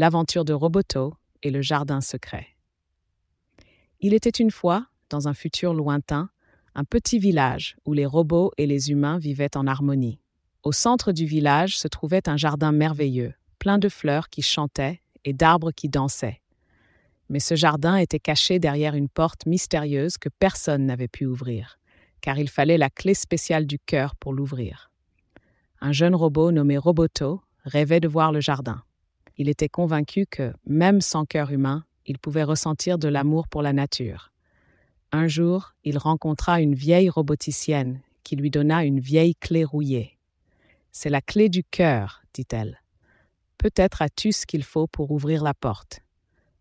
L'aventure de Roboto et le jardin secret. Il était une fois, dans un futur lointain, un petit village où les robots et les humains vivaient en harmonie. Au centre du village se trouvait un jardin merveilleux, plein de fleurs qui chantaient et d'arbres qui dansaient. Mais ce jardin était caché derrière une porte mystérieuse que personne n'avait pu ouvrir, car il fallait la clé spéciale du cœur pour l'ouvrir. Un jeune robot nommé Roboto rêvait de voir le jardin. Il était convaincu que, même sans cœur humain, il pouvait ressentir de l'amour pour la nature. Un jour, il rencontra une vieille roboticienne qui lui donna une vieille clé rouillée. C'est la clé du cœur, dit-elle. Peut-être as-tu ce qu'il faut pour ouvrir la porte.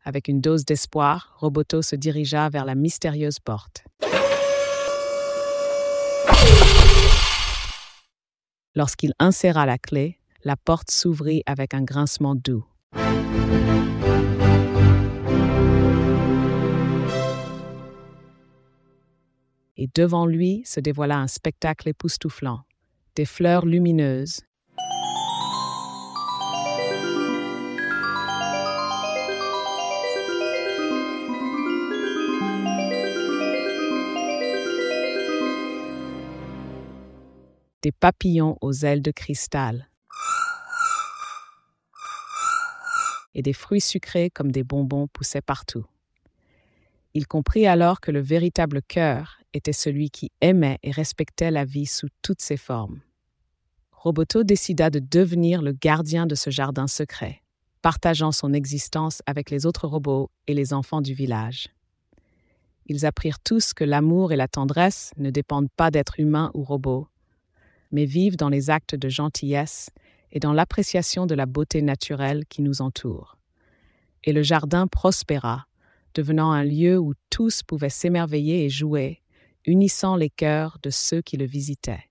Avec une dose d'espoir, Roboto se dirigea vers la mystérieuse porte. Lorsqu'il inséra la clé, la porte s'ouvrit avec un grincement doux. Et devant lui se dévoila un spectacle époustouflant. Des fleurs lumineuses, des papillons aux ailes de cristal et des fruits sucrés comme des bonbons poussaient partout. Il comprit alors que le véritable cœur était celui qui aimait et respectait la vie sous toutes ses formes. Roboto décida de devenir le gardien de ce jardin secret, partageant son existence avec les autres robots et les enfants du village. Ils apprirent tous que l'amour et la tendresse ne dépendent pas d'être humains ou robots, mais vivent dans les actes de gentillesse et dans l'appréciation de la beauté naturelle qui nous entoure. Et le jardin prospéra, devenant un lieu où tous pouvaient s'émerveiller et jouer, unissant les cœurs de ceux qui le visitaient.